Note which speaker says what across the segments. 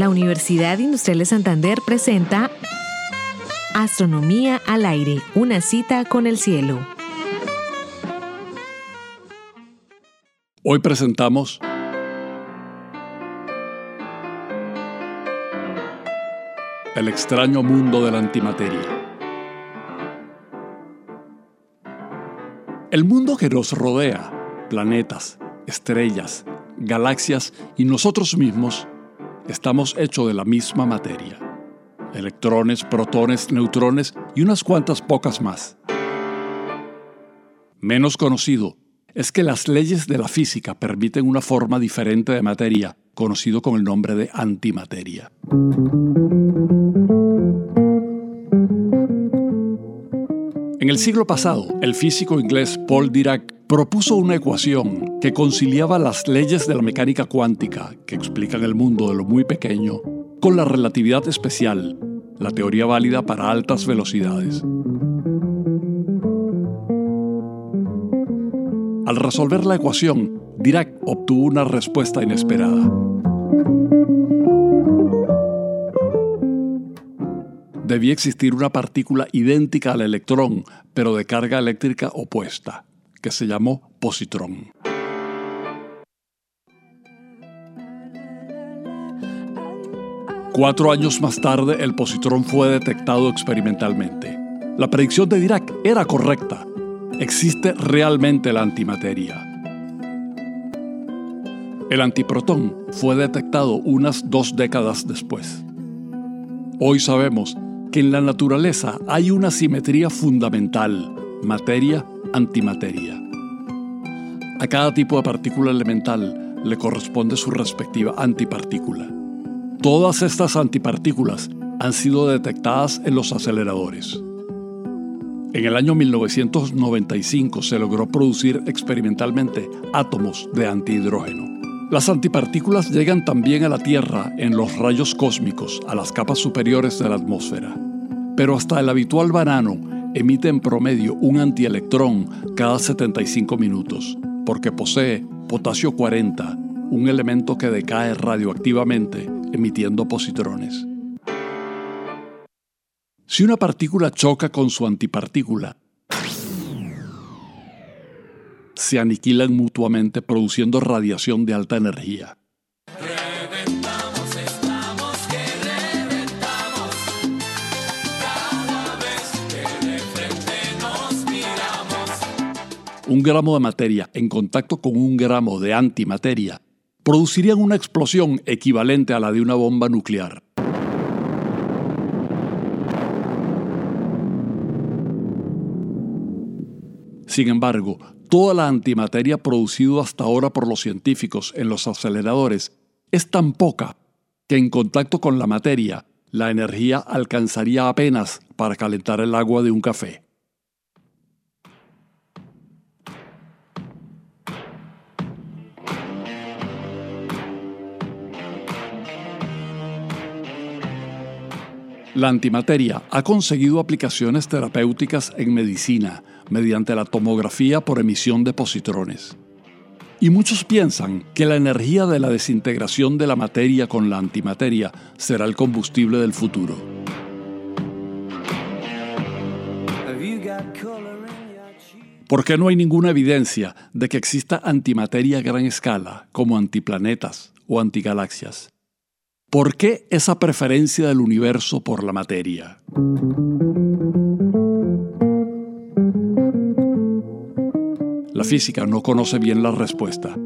Speaker 1: La Universidad Industrial de Santander presenta Astronomía al aire, una cita con el cielo.
Speaker 2: Hoy presentamos El extraño mundo de la antimateria. El mundo que nos rodea, planetas, estrellas, galaxias y nosotros mismos, estamos hechos de la misma materia. Electrones, protones, neutrones y unas cuantas pocas más. Menos conocido es que las leyes de la física permiten una forma diferente de materia, conocido con el nombre de antimateria. En el siglo pasado, el físico inglés Paul Dirac propuso una ecuación que conciliaba las leyes de la mecánica cuántica, que explican el mundo de lo muy pequeño, con la relatividad especial, la teoría válida para altas velocidades. Al resolver la ecuación, Dirac obtuvo una respuesta inesperada. Debía existir una partícula idéntica al electrón, pero de carga eléctrica opuesta, que se llamó positrón. Cuatro años más tarde, el positrón fue detectado experimentalmente. La predicción de Dirac era correcta. Existe realmente la antimateria. El antiprotón fue detectado unas dos décadas después. Hoy sabemos que en la naturaleza hay una simetría fundamental, materia-antimateria. A cada tipo de partícula elemental le corresponde su respectiva antipartícula. Todas estas antipartículas han sido detectadas en los aceleradores. En el año 1995 se logró producir experimentalmente átomos de antihidrógeno. Las antipartículas llegan también a la Tierra en los rayos cósmicos, a las capas superiores de la atmósfera. Pero hasta el habitual banano emite en promedio un antielectrón cada 75 minutos, porque posee potasio 40, un elemento que decae radioactivamente emitiendo positrones. Si una partícula choca con su antipartícula, se aniquilan mutuamente produciendo radiación de alta energía. Un gramo de materia en contacto con un gramo de antimateria producirían una explosión equivalente a la de una bomba nuclear. Sin embargo, toda la antimateria producida hasta ahora por los científicos en los aceleradores es tan poca que en contacto con la materia, la energía alcanzaría apenas para calentar el agua de un café. La antimateria ha conseguido aplicaciones terapéuticas en medicina mediante la tomografía por emisión de positrones. Y muchos piensan que la energía de la desintegración de la materia con la antimateria será el combustible del futuro. ¿Por qué no hay ninguna evidencia de que exista antimateria a gran escala, como antiplanetas o antigalaxias? ¿Por qué esa preferencia del universo por la materia? La física no conoce bien la respuesta,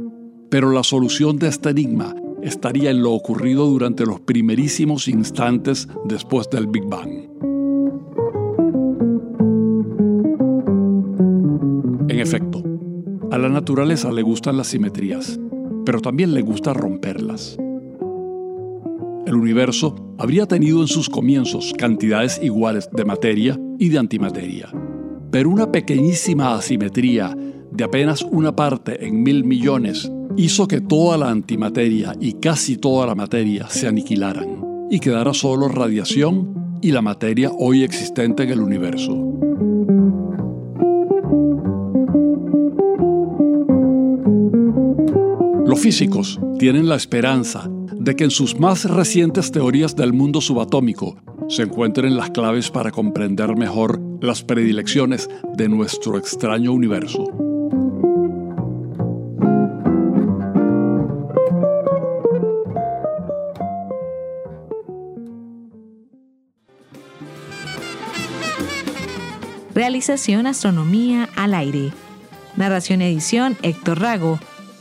Speaker 2: pero la solución de este enigma estaría en lo ocurrido durante los primerísimos instantes después del Big Bang. En efecto, a la naturaleza le gustan las simetrías, pero también le gusta romperlas el universo habría tenido en sus comienzos cantidades iguales de materia y de antimateria. Pero una pequeñísima asimetría de apenas una parte en mil millones hizo que toda la antimateria y casi toda la materia se aniquilaran y quedara solo radiación y la materia hoy existente en el universo. Los físicos tienen la esperanza de que en sus más recientes teorías del mundo subatómico se encuentren las claves para comprender mejor las predilecciones de nuestro extraño universo.
Speaker 1: Realización Astronomía al aire. Narración edición Héctor Rago.